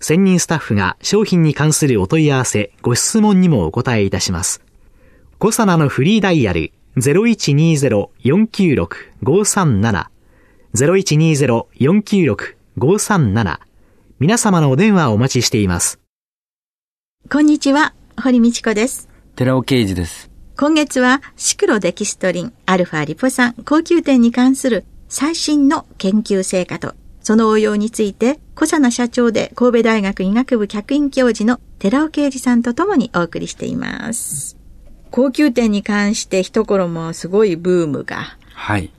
専任スタッフが商品に関するお問い合わせ、ご質問にもお答えいたします。コサナのフリーダイヤル0120-496-537 0120-496-537皆様のお電話をお待ちしています。こんにちは、堀道子です。寺尾啓二です。今月はシクロデキストリン、アルファリポ酸、高級店に関する最新の研究成果と、その応用について、小佐奈社長で神戸大学医学部客員教授の寺尾啓二さんと共にお送りしています。高級店に関して一頃もすごいブームが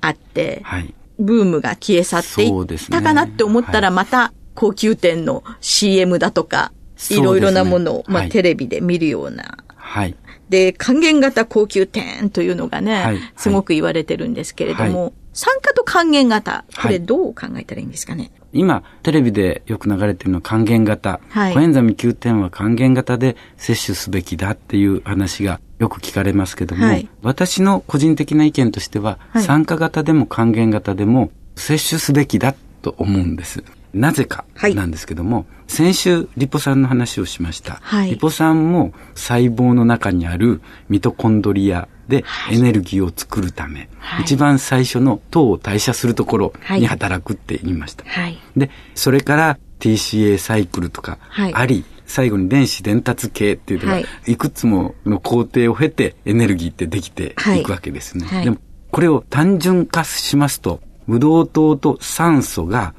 あって、はい。はい、ブームが消え去っていったかなって思ったらまた高級店の CM だとか、いろいろなものを、まあ、テレビで見るような。はい。で、還元型高級店というのがね、はい、すごく言われてるんですけれども、酸化と還元型、これどう考えたらいいんですかね、今、テレビでよく流れてるのは還元型。はい、コエンザミ Q10 は還元型で摂取すべきだっていう話がよく聞かれますけども、はい、私の個人的な意見としては、はい、酸化型でも還元型でも摂取すべきだと思うんです。なぜかなんですけども、はい、先週リポ酸の話をしました、はい、リポ酸も細胞の中にあるミトコンドリアでエネルギーを作るため、はい、一番最初の糖を代謝するところに働くって言いました。で、それから TCA サイクルとかあり、最後に電子伝達系っていうのが、いくつもの工程を経てエネルギーってできていくわけですね。でも、これを単純化しますと、ブドウ糖と酸素が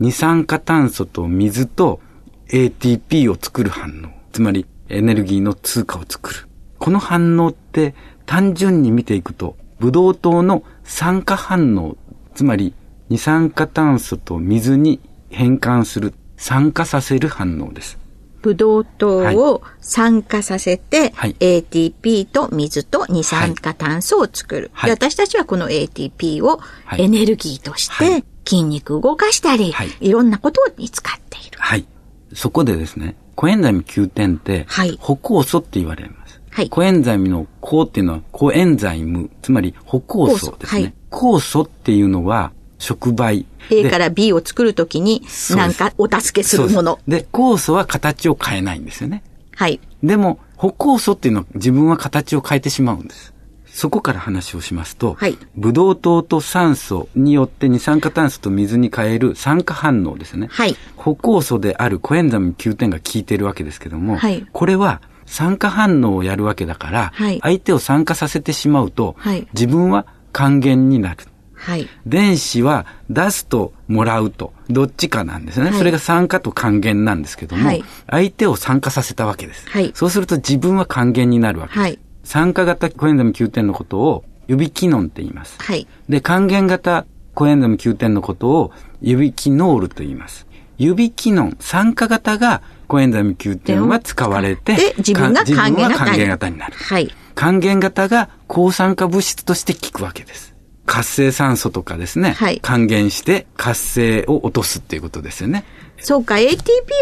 二酸化炭素と水と ATP を作る反応。つまりエネルギーの通貨を作る。この反応って単純に見ていくと、ブドウ糖の酸化反応、つまり二酸化炭素と水に変換する、酸化させる反応です。ブドウ糖を酸化させて、はい、ATP と水と二酸化炭素を作る、はい、私たちはこの ATP をエネルギーとして筋肉動かしたり、はい、いろんなことに使っている。はい。そこでですね、コエンザイム Q10 って、はい、補酵素って言われます。はい、コエンザイムの酵っていうのはコエンザイム、つまり補酵素ですね。はい、酵素っていうのは触媒。A から B を作るときになんかお助けするもの。で酵素は形を変えないんですよね。はい。でも、補酵素っていうのは自分は形を変えてしまうんです。そこから話をしますと、はい、ブドウ糖と酸素によって二酸化炭素と水に変える酸化反応ですね。はい、補酵素であるコエンザイム Q10 が効いているわけですけども、はい、これは酸化反応をやるわけだから、はい、相手を酸化させてしまうと、はい、自分は還元になる。はい、電子は出すともらうと、どっちかなんですね。はい、それが酸化と還元なんですけども、はい、相手を酸化させたわけです。はい、そうすると自分は還元になるわけです。はい、酸化型コエンザム Q10 のことを指機能って言います。はい。で、還元型コエンザム Q10 のことを指機ノールと言います。指機能、酸化型がコエンザム Q10 は使われて、で、自分が還元型になる。はい。還元型が抗酸化物質として効くわけです。活性酸素とかですね、はい、還元して活性を落とすっていうことですよね。そうか、ATP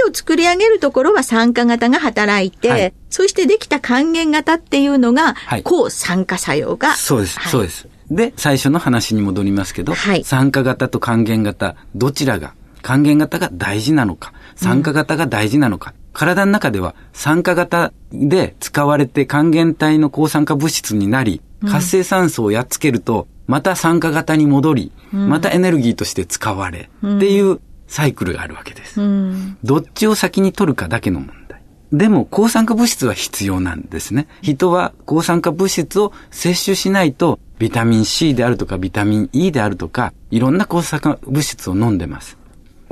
を作り上げるところは酸化型が働いて、はい、そしてできた還元型っていうのが、はい、抗酸化作用が。そうです、はい、そうです。で、最初の話に戻りますけど、はい、酸化型と還元型、どちらが、還元型が大事なのか、酸化型が大事なのか、うん、体の中では酸化型で使われて還元体の抗酸化物質になり、活性酸素をやっつけると、また酸化型に戻り、うん、またエネルギーとして使われ、っていうサイクルがあるわけです。うん、どっちを先に取るかだけの問題。でも、抗酸化物質は必要なんですね。人は抗酸化物質を摂取しないと、ビタミン C であるとか、ビタミン E であるとか、いろんな抗酸化物質を飲んでます。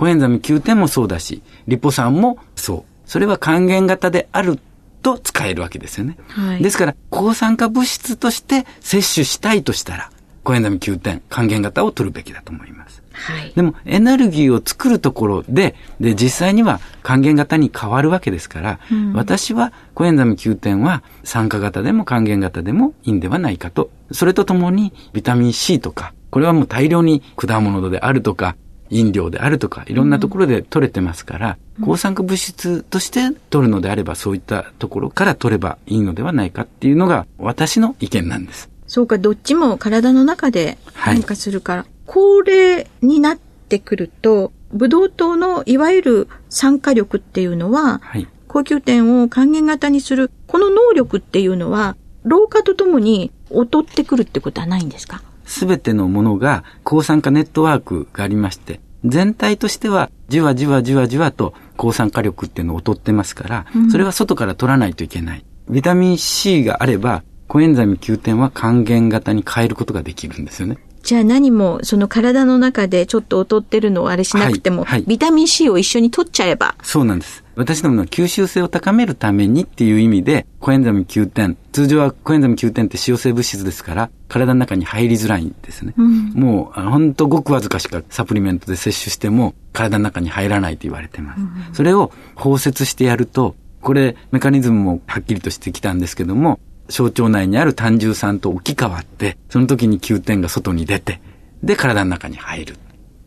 コエンザミ Q10 もそうだし、リポ酸もそう。それは還元型であると使えるわけですよね。はい、ですから、抗酸化物質として摂取したいとしたら、コエンザミ Q10、還元型を取るべきだと思います。はい、でも、エネルギーを作るところで、で、実際には還元型に変わるわけですから、うん、私はコエンザミ Q10 は酸化型でも還元型でもいいんではないかと。それとともに、ビタミン C とか、これはもう大量に果物であるとか、飲料であるとか、いろんなところで取れてますから、うん、抗酸化物質として取るのであれば、そういったところから取ればいいのではないかっていうのが私の意見なんです。そうか、どっちも体の中で変化するから、はい、高齢になってくると、ブドウ糖のいわゆる酸化力っていうのは、はい、高級点を還元型にする、この能力っていうのは、老化とともに劣ってくるってことはないんですか？すべてのものが抗酸化ネットワークがありまして、全体としてはじわじわじわじわと抗酸化力っていうのを劣ってますから、うん、それは外から取らないといけない。ビタミン C があれば、コエンザイム Q10 は還元型に変えることができるんですよね。じゃあ何もその体の中でちょっと劣ってるのをあれしなくても、はいはい、ビタミン C を一緒に取っちゃえば。そうなんです。私どもの吸収性を高めるためにっていう意味で、コエンザミ Q10、通常はコエンザミ Q10 って使用性物質ですから、体の中に入りづらいんですね。うん、もう、ほんとごくわずかしかサプリメントで摂取しても、体の中に入らないと言われてます。うん、それを包摂してやると、これ、メカニズムもはっきりとしてきたんですけども、小腸内にある胆汁酸と置き換わって、その時に Q10 が外に出て、で、体の中に入る。っ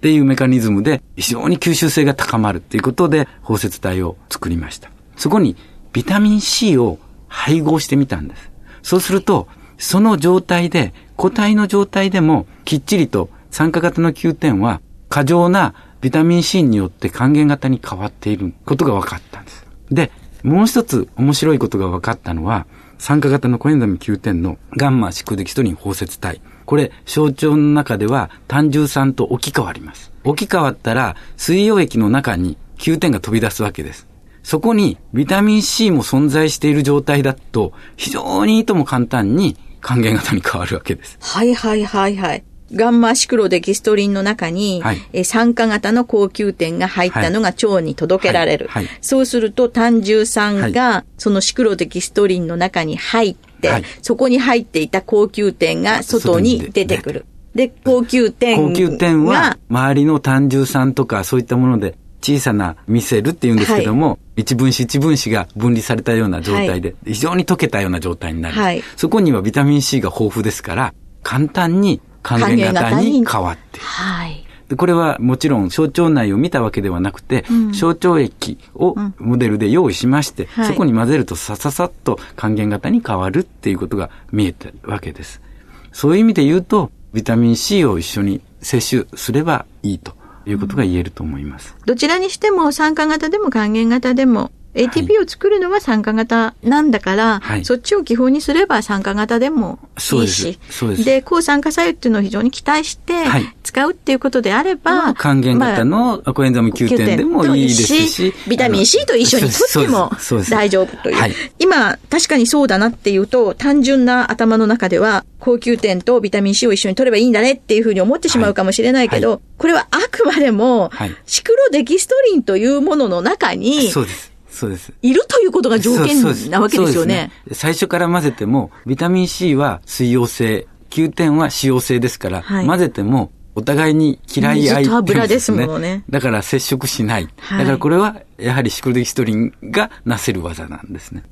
ていうメカニズムで非常に吸収性が高まるっていうことで包摂体を作りました。そこにビタミン C を配合してみたんです。そうすると、その状態で、固体の状態でもきっちりと酸化型の Q10 は過剰なビタミン C によって還元型に変わっていることが分かったんです。で、もう一つ面白いことが分かったのは、酸化型のコエンザミ9点のガンマシクデキストリン包摂体。これ、象徴の中では単純酸と置き換わります。置き換わったら、水溶液の中に9点が飛び出すわけです。そこにビタミン C も存在している状態だと、非常にいとも簡単に還元型に変わるわけです。はいはいはいはい。ガンマシクロデキストリンの中に、はい、え酸化型の高級点が入ったのが腸に届けられる。はい。はい、そうすると単純酸がそのシクロデキストリンの中に入って、はい、そこに入っていた高級点が外に出て。くる。で、高級点高級点は、周りの単純酸とかそういったもので小さなミセルっていうんですけども、はい、一分子一分子が分離されたような状態で、非常に溶けたような状態になる。はい、そこにはビタミン C が豊富ですから、簡単に還元型に変わってはい。でこれはもちろん小腸内を見たわけではなくて、うん、小腸液をモデルで用意しまして、うん、そこに混ぜるとさささっと還元型に変わるっていうことが見えてるわけです。そういう意味で言うと、ビタミン C を一緒に摂取すればいいということが言えると思います。どちらにしても酸化型でも還元型でも ATP を作るのは酸化型なんだから、はい、そっちを基本にすれば酸化型でもいいし、でで抗酸化作用っていうのを非常に期待して使うっていうことであれば、はい、還元型のコエンザム9点でもいいですし、ビタミン C と一緒に取っても大丈夫という。はい、今、確かにそう。だなってい。うと、単純な頭の中では、高級点とビタミン C を一緒に取ればいいんだねっていうふうに思ってしまうかもしれないけど、これはあくまでも、シクロデキストリンというものの中に、そうですそうです。いるということが条件なわけですよね。ね最初から混ぜても、ビタミン C は水溶性、9点は使用性ですから、はい、混ぜてもお互いに嫌い合い、ね、油ですものね。だから接触しない。はい、だからこれはやはりシクロデキストリンがなせる技なんですね。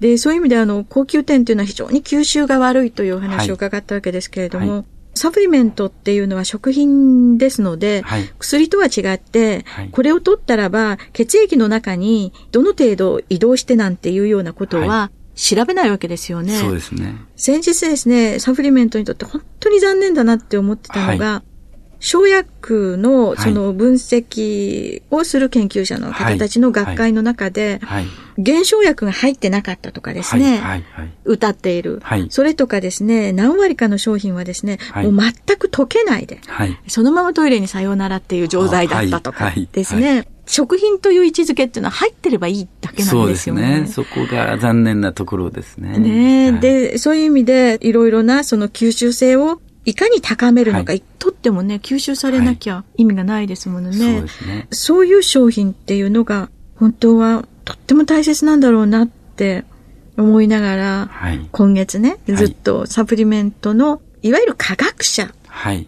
で、そういう意味であの、高級点というのは非常に吸収が悪いというお話を伺ったわけですけれども、はいサプリメントっていうのは食品ですので、はい、薬とは違って、はい、これを取ったらば、血液の中にどの程度移動してなんていうようなことは、調べないわけですよね。そうですね。先日ですね、サプリメントにとって本当に残念だなって思ってたのが、生薬のその分析をする研究者の方たちの学会の中で、減少薬が入ってなかったとかですね、歌っている、それとかですね、何割かの商品はですね、もう全く溶けないで、そのままトイレにさようならっていう錠剤だったとかですね、食品という位置づけっていうのは入ってればいいだけなんですよね。そうですね。そこが残念なところですね。ね、はい、で、そういう意味で、いろいろなその吸収性をいかに高めるのか、はい、とってもね、吸収されなきゃ意味がないですものね。はい、そうですね。そういう商品っていうのが、本当はとっても大切なんだろうなって思いながら、はい、今月ね、ずっとサプリメントの、いわゆる科学者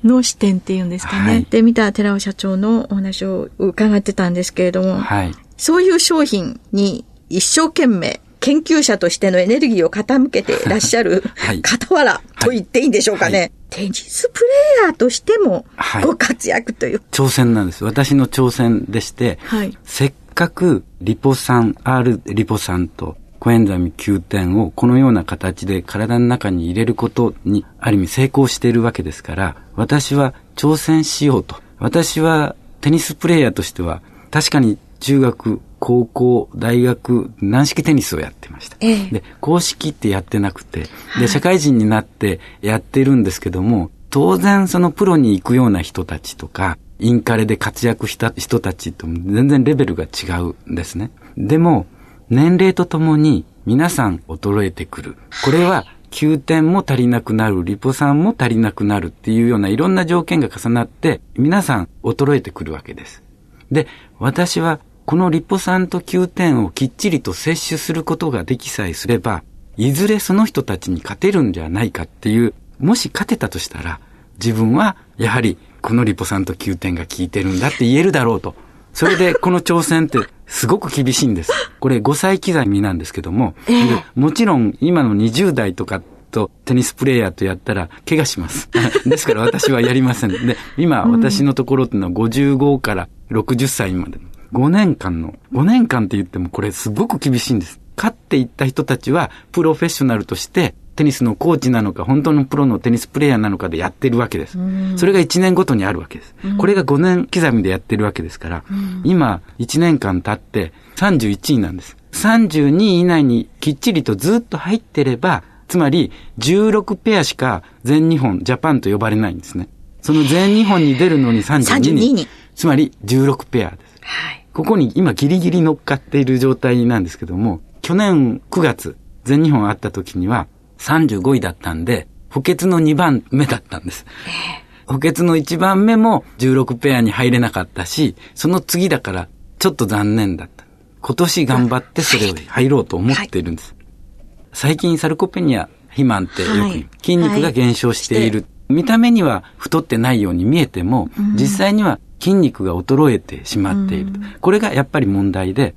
の視点っていうんですかね。はい、で、見た寺尾社長のお話を伺ってたんですけれども、はい、そういう商品に一生懸命研究者としてのエネルギーを傾けていらっしゃる傍らと言っていいんでしょうかね。はい、テニスプレーヤーとしてもご活躍という、挑戦なんです。私の挑戦でして、せっかくリポ酸、R リポ酸とコエンザミ Q10 をこのような形で体の中に入れることにある意味成功しているわけですから、私は挑戦しようと。私はテニスプレイヤーとしては確かに中学、高校、大学、軟式テニスをやってました。ええ、で、公式ってやってなくて、で、社会人になってやってるんですけども、当然そのプロに行くような人たちとか、インカレで活躍した人たちと全然レベルが違うんですね。でも、年齢とともに皆さん衰えてくる。これは9点も足りなくなる、リポ酸も足りなくなるっていうようないろんな条件が重なって、皆さん衰えてくるわけです。で、私はこのリポ酸と9点をきっちりと摂取することができさえすれば、いずれその人たちに勝てるんじゃないかっていう、もし勝てたとしたら、自分はやはりこのリポ酸と9点が効いてるんだって言えるだろうと。それで この挑戦ってすごく厳しいんです。これ5歳刻みなんですけども、えー、もちろん今の20代とかとテニスプレーヤーとやったら怪我します。ですから私はやりません。で、今私のところっていうのは55から60歳まで。5年間の、5年間って言ってもこれすごく厳しいんです。勝っていった人たちはプロフェッショナルとしてテニスのコーチなのか、本当のプロのテニスプレーヤーなのかでやってるわけです。それが1年ごとにあるわけです。これが5年刻みでやってるわけですから、今、1年間経って31位なんです。32位以内にきっちりとずっと入ってれば、つまり16ペアしか全日本、ジャパンと呼ばれないんですね。その全日本に出るのに32人。32人つまり16ペアです。はい、ここに今ギリギリ乗っかっている状態なんですけども、去年9月、全日本あった時には、35位だったんで、補欠の2番目だったんです。補欠の1番目も16ペアに入れなかったし、その次だからちょっと残念だった。今年頑張ってそれを入ろうと思っているんです。最近サルコペニア、肥満ってよく筋肉が減少している。見た目には太ってないように見えても、実際には筋肉が衰えてしまっている。これがやっぱり問題で、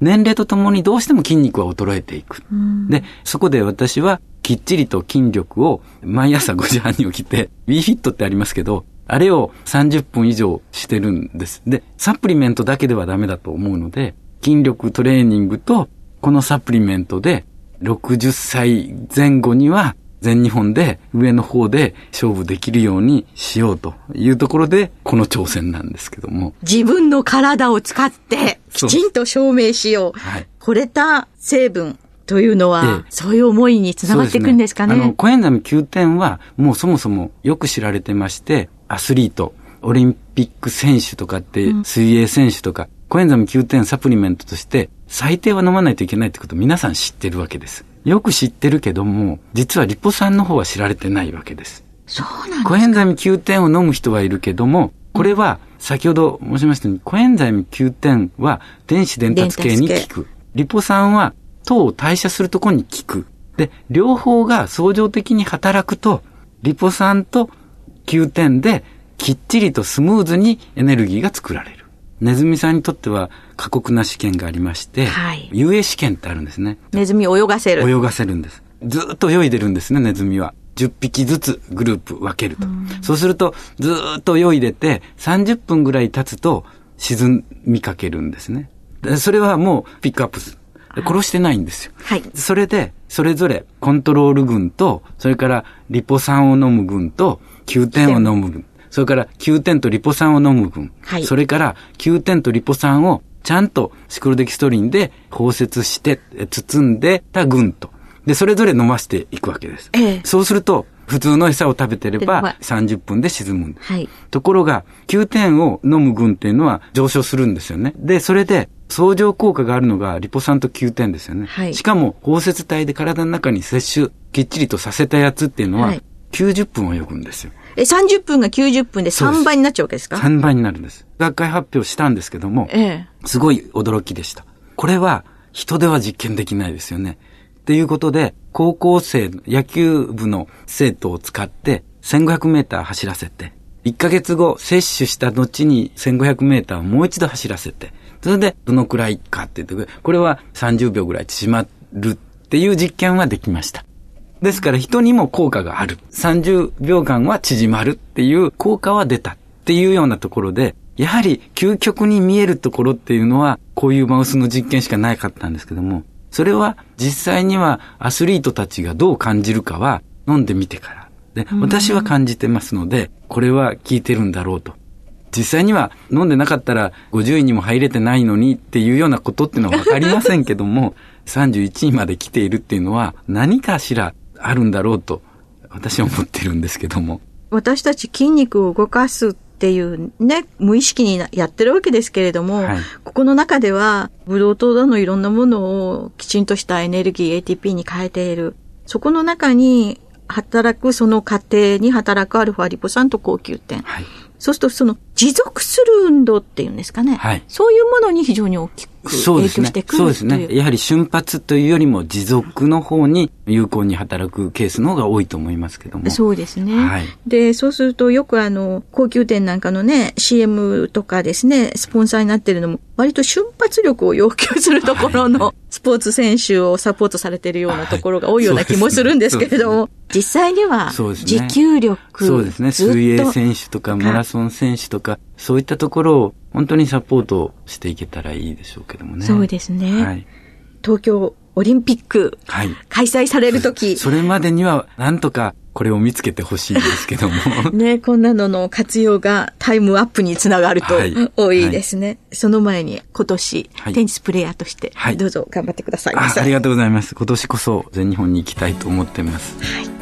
年齢とともにどうしても筋肉は衰えていく。で、そこで私はきっちりと筋力を毎朝5時半に起きて、WeFit ってありますけど、あれを30分以上してるんです。で、サプリメントだけではダメだと思うので、筋力トレーニングとこのサプリメントで60歳前後には全日本で上の方で勝負できるようにしようというところで、この挑戦なんですけども。自分の体を使ってきちんと証明しよう。はい、惚れた成分というのは、ええ、そういう思いにつながっていくんですかね。ねあの、コエンザミ9点は、もうそもそもよく知られてまして、アスリート、オリンピック選手とかって、水泳選手とか、うん、コエンザミ9点サプリメントとして、最低は飲まないといけないってことを皆さん知ってるわけです。よく知ってるけども、実はリポ酸の方は知られてないわけです。そうなんですコエンザミ9点を飲む人はいるけども、これは、先ほど申しましたように、コエンザミ9点は電子伝達系に効く。リポ酸は糖を代謝するところに効く。で、両方が相乗的に働くと、リポ酸と9点できっちりとスムーズにエネルギーが作られる。ネズミさんにとっては過酷な試験がありまして、はい、遊泳試験ってあるんですね。ネズミを泳がせる。泳がせるんです。ずっと泳いでるんですね、ネズミは。10匹ずつグループ分けると。そうすると、ずっと泳いでて、30分ぐらい経つと沈みかけるんですね。それはもうピックアップする。殺してないんですよ。はい。それで、それぞれコントロール群と、それからリポ酸を飲む群と、 Q10を飲む群。それから Q10とリポ酸を飲む群。はい。それから Q10とリポ酸をちゃんとシクロデキストリンで包摂して、包んでた群と。で、それぞれ飲ませていくわけです。ええ、そうすると、普通の餌を食べてれば30分で沈むんです。はい、ところが、 Q10を飲む群っていうのは上昇するんですよね。で、それで相乗効果があるのがリポ酸と Q10ですよね。はい、しかも、包摂体で体の中に摂取きっちりとさせたやつっていうのは、90分泳ぐんですよ。え、30分が90分で3倍になっちゃうわけですか ?3 倍になるんです。学会発表したんですけども、ええ、すごい驚きでした。これは人では実験できないですよね。っていうことで、高校生、野球部の生徒を使って1500メーター走らせて、1ヶ月後、接種した後に1500メーターをもう一度走らせて、それでどのくらいかって言って、これは30秒ぐらい縮まるっていう実験はできました。ですから人にも効果がある。30秒間は縮まるっていう効果は出たっていうようなところで、やはり究極に見えるところっていうのは、こういうマウスの実験しかなかったんですけども、それは実際にはアスリートたちがどう感じるかは飲んでみてから。で、私は感じてますので、これは効いてるんだろうと。実際には飲んでなかったら50位にも入れてないのにっていうようなことっていうのはわかりませんけども、31位まで来ているっていうのは何かしらあるんだろうと私は思ってるんですけども。私たち筋肉を動かすっていうね、無意識にやってるわけですけれども、はい、ここの中では、ブドウ糖だのいろんなものをきちんとしたエネルギー ATP に変えている。そこの中に働く、その過程に働くアルファリポ酸と高級点。はい、そうすると、その持続する運動っていうんですかね。はい、そういうものに非常に大きく影響してくるそうですね。やはり瞬発というよりも持続の方に有効に働くケースの方が多いと思いますけども。そうですね。はい、で、そうするとよくあの、高級店なんかのね、CM とかですね、スポンサーになってるのも、割と瞬発力を要求するところのスポーツ選手をサポートされているようなところが多いような気もするんですけれども、実際には、持久力、そうですね。水泳選手とかマラソン選手とか、そういったところを本当にサポートしていけたらいいでしょうけどもね。そうですね。はい、東京オリンピック、はい、開催されるとき。それまでには、なんとかこれを見つけてほしいですけども。ね、こんなのの活用がタイムアップにつながると、多いですね。はい、その前に今年、はい、テニスプレーヤーとして、どうぞ頑張ってくださいあ。ありがとうございます。今年こそ全日本に行きたいと思ってます。はい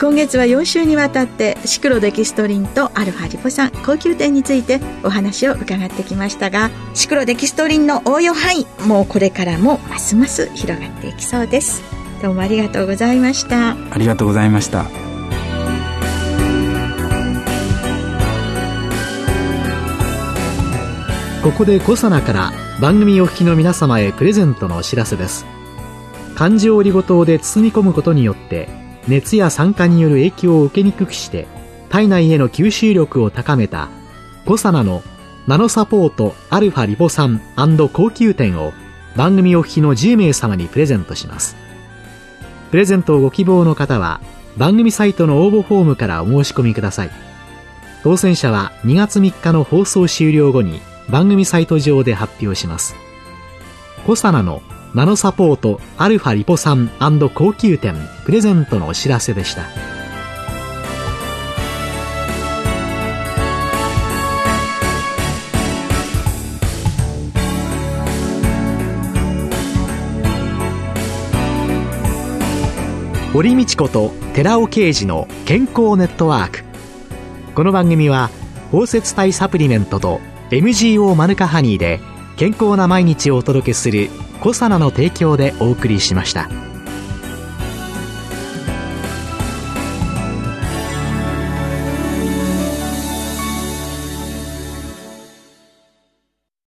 今月は4週にわたってシクロデキストリンとアルファリポ酸高級点についてお話を伺ってきましたがシクロデキストリンの応用範囲もうこれからもますます広がっていきそうです。どうもありがとうございました。ありがとうございました。ここでコサナから番組お聞きの皆様へプレゼントのお知らせです。漢字オリゴ糖で包み込むことによって熱や酸化による影響を受けにくくして体内への吸収力を高めたコサナのナノサポートアルファリポ酸高級点を番組お聞きの10名様にプレゼントします。プレゼントをご希望の方は番組サイトの応募フォームからお申し込みください。当選者は2月3日の放送終了後に番組サイト上で発表します。コサナのナノサポートアルファリポ酸高級店プレゼントのお知らせでした。堀道子と寺尾啓二の健康ネットワーク。この番組は包摂体サプリメントと MGO マヌカハニーで健康な毎日をお届けするコサナの提供でお送りしました。